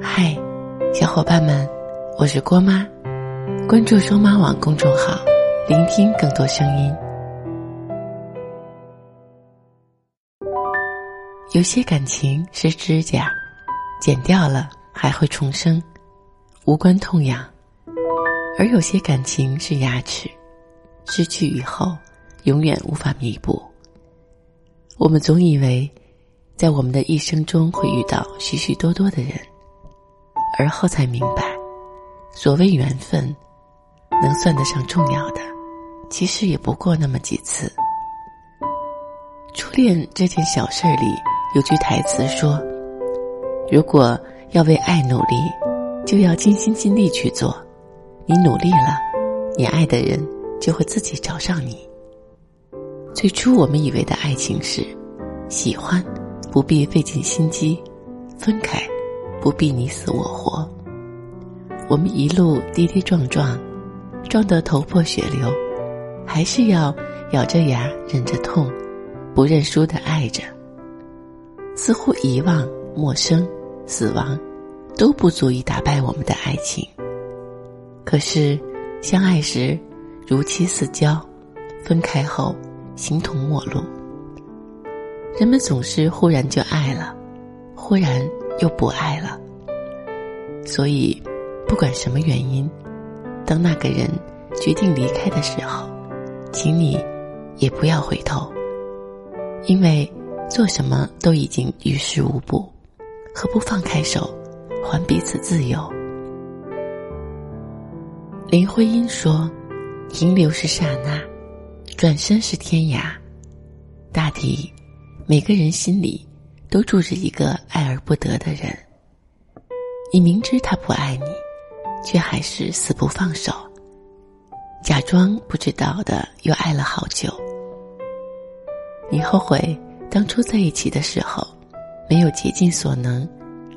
嗨，小伙伴们，我是郭妈，关注双妈网公众号，聆听更多声音。有些感情是指甲，剪掉了还会重生，无关痛痒；而有些感情是牙齿，失去以后永远无法弥补。我们总以为，在我们的一生中会遇到许许多多的人，而后才明白，所谓缘分，能算得上重要的，其实也不过那么几次。初恋这件小事里有句台词说：“如果要为爱努力，就要尽心尽力去做。你努力了，你爱的人就会自己找上你。”最初我们以为的爱情是，喜欢不必费尽心机，分开不必你死我活。我们一路跌跌撞撞，撞得头破血流，还是要咬着牙忍着痛，不认输的爱着。似乎遗忘、陌生、死亡，都不足以打败我们的爱情。可是，相爱时如漆似胶，分开后。形同陌路，人们总是忽然就爱了，忽然又不爱了。所以，不管什么原因，当那个人决定离开的时候，请你也不要回头，因为做什么都已经于事无补，何不放开手，还彼此自由？林徽因说：“停留是刹那。”转身是天涯，大抵每个人心里都住着一个爱而不得的人。你明知他不爱你，却还是死不放手，假装不知道的又爱了好久。你后悔当初在一起的时候，没有竭尽所能，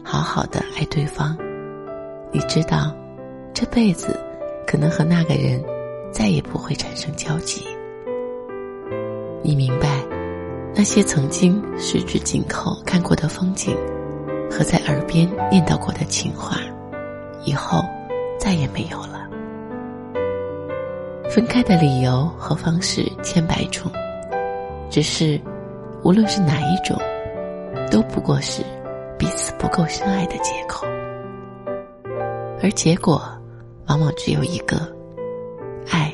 好好的爱对方。你知道，这辈子可能和那个人再也不会产生交集。你明白，那些曾经十指紧扣看过的风景，和在耳边念叨过的情话，以后再也没有了。分开的理由和方式千百种，只是无论是哪一种，都不过是彼此不够深爱的借口，而结果往往只有一个：爱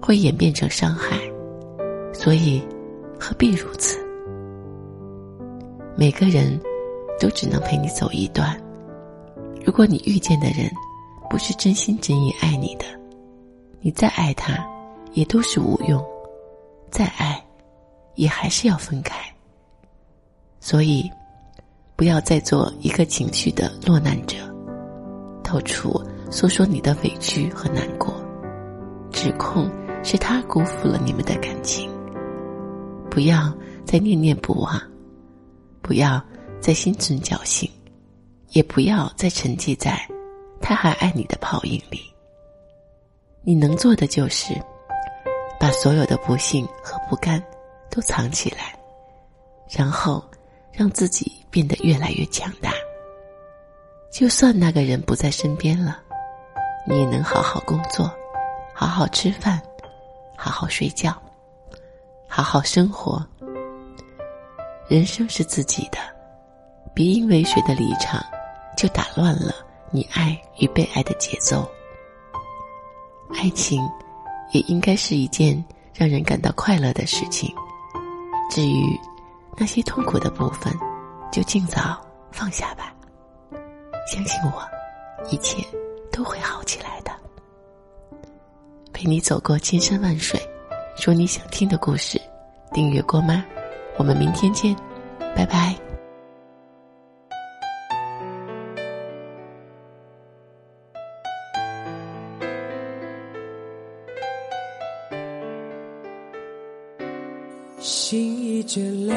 会演变成伤害。所以，何必如此？每个人都只能陪你走一段。如果你遇见的人不是真心真意爱你的，你再爱他也都是无用，再爱也还是要分开。所以，不要再做一个情绪的落难者，到处诉说你的委屈和难过，指控是他辜负了你们的感情。不要再念念不忘，不要再心存侥幸，也不要再沉寂在他还爱你的泡影里。你能做的就是，把所有的不幸和不甘都藏起来，然后让自己变得越来越强大。就算那个人不在身边了，你也能好好工作，好好吃饭，好好睡觉。好好生活。人生是自己的，别因为谁的离场，就打乱了你爱与被爱的节奏。爱情，也应该是一件让人感到快乐的事情。至于那些痛苦的部分，就尽早放下吧。相信我，一切都会好起来的。陪你走过千山万水。说你想听的故事，订阅过吗？我们明天见，拜拜。心已倦了，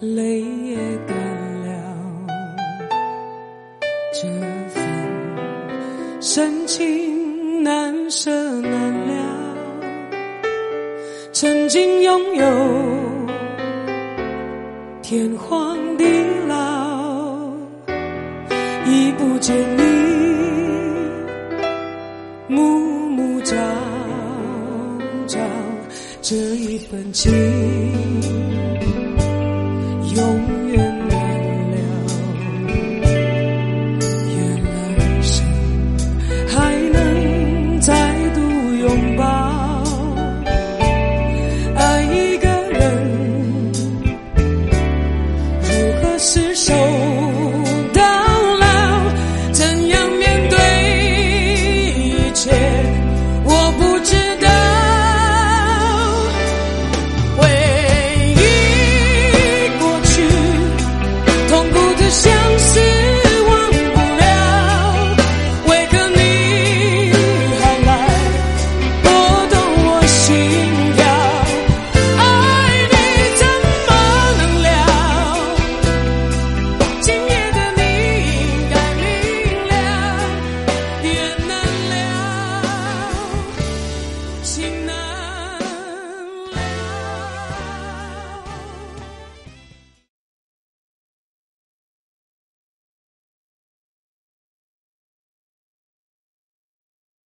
泪也干了，这份深情难舍难了。曾经拥有天荒地老，已不见你，暮暮朝朝，这一份情永远